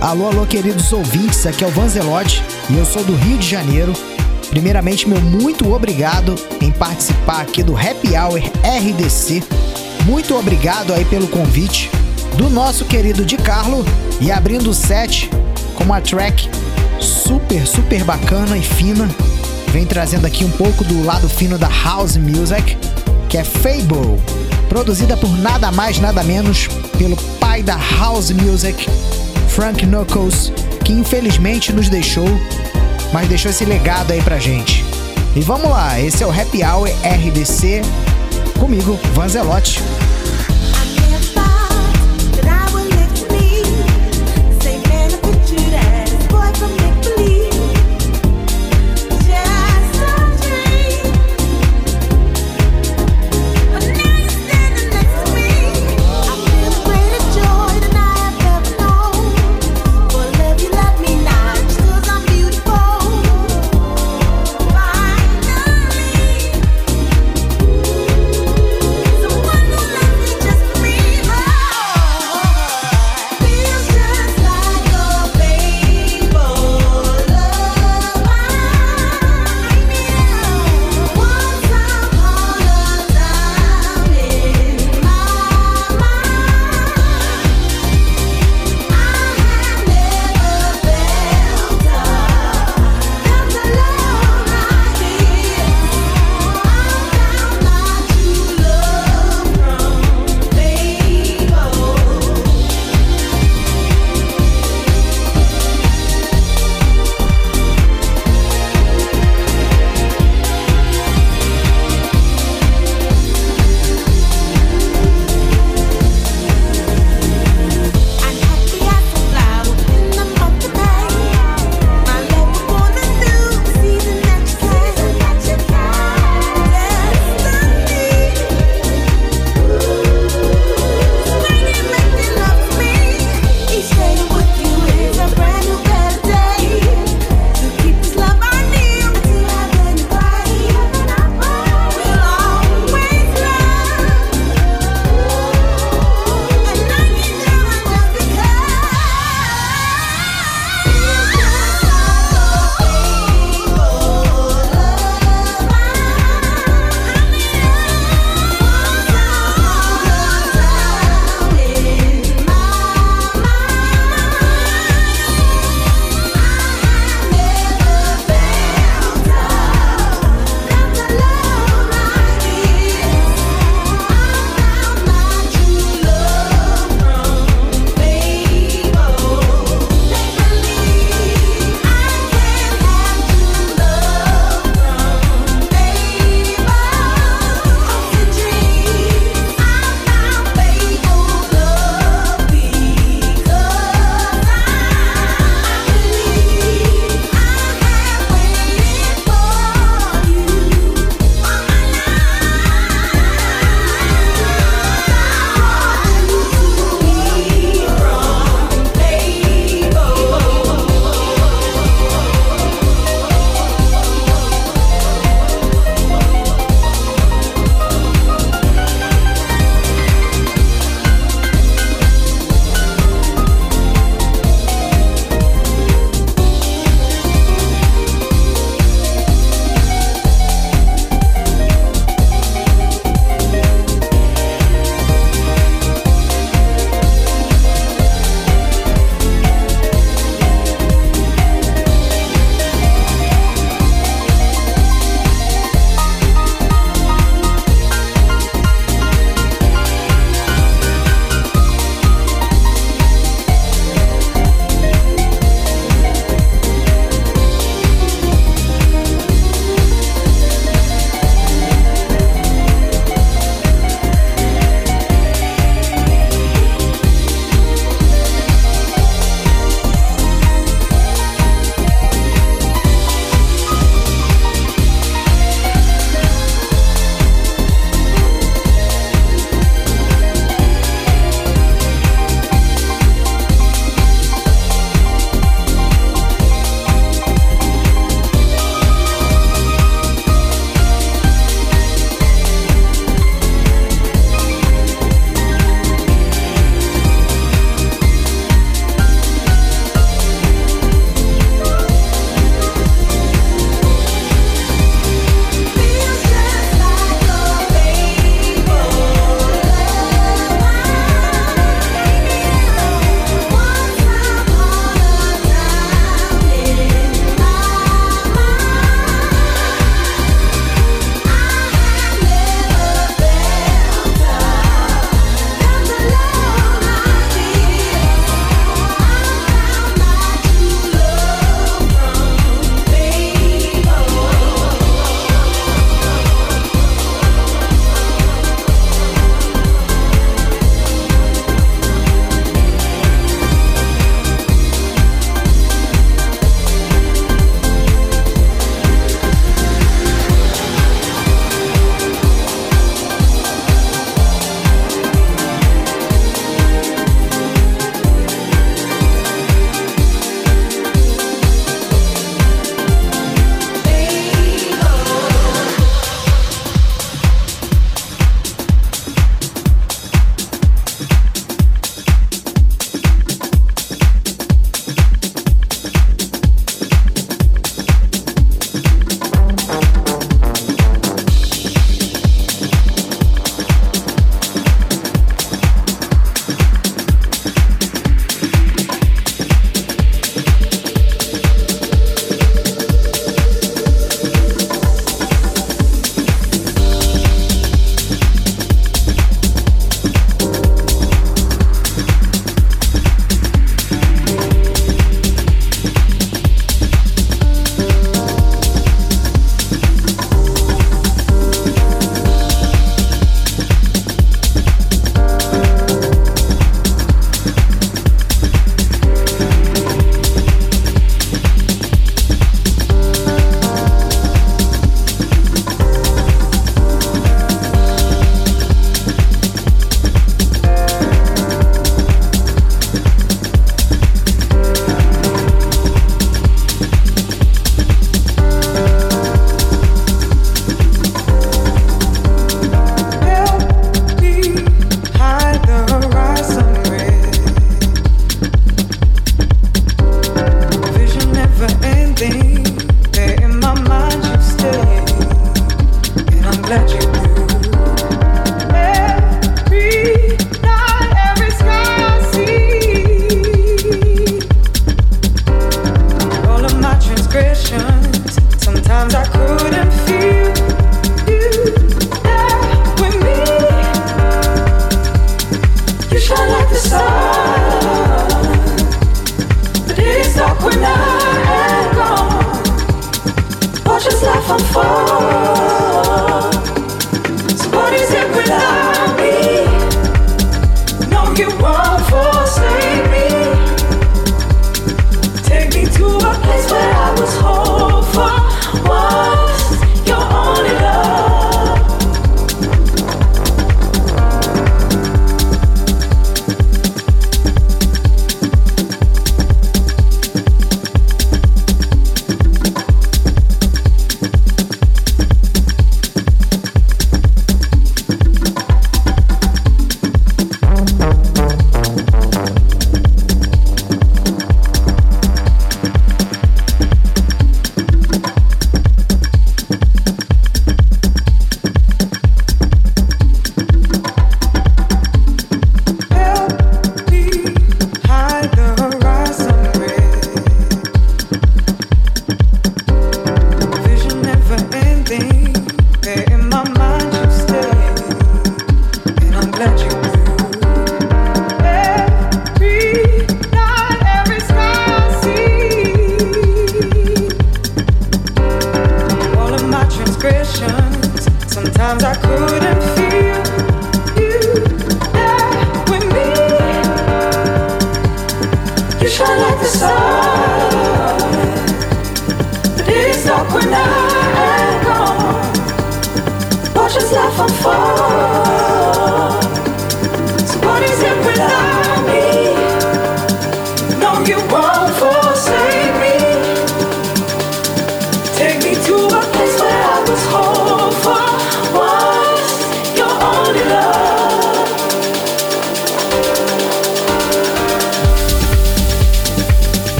Alô, alô, queridos ouvintes, aqui é o Vanzelotti e eu sou do Rio de Janeiro. Primeiramente, meu muito obrigado em participar aqui do Happy Hour RDC. Muito obrigado aí pelo convite do nosso querido Di Carlo e abrindo o set com uma track super, super bacana e fina. Vem trazendo aqui um pouco do lado fino da house music, que é Fable, produzida por nada mais, nada menos pelo pai da house music, Frank Knuckles, que infelizmente nos deixou, mas deixou esse legado aí pra gente. E vamos lá, esse é o Happy Hour RDC, comigo, Vanzelotti.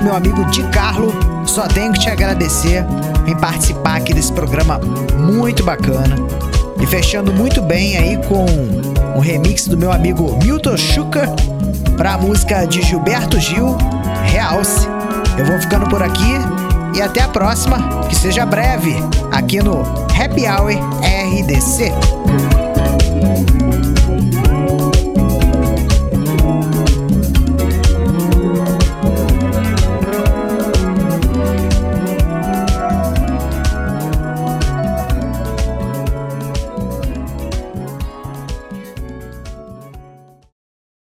Meu amigo Di Carlo. Só tenho que te agradecer em participar aqui desse programa muito bacana. E fechando muito bem aí com o remix do meu amigo Milton Schucker para a música de Gilberto Gil, Realce. Eu vou ficando por aqui e até a próxima, que seja breve, aqui no Happy Hour RDC.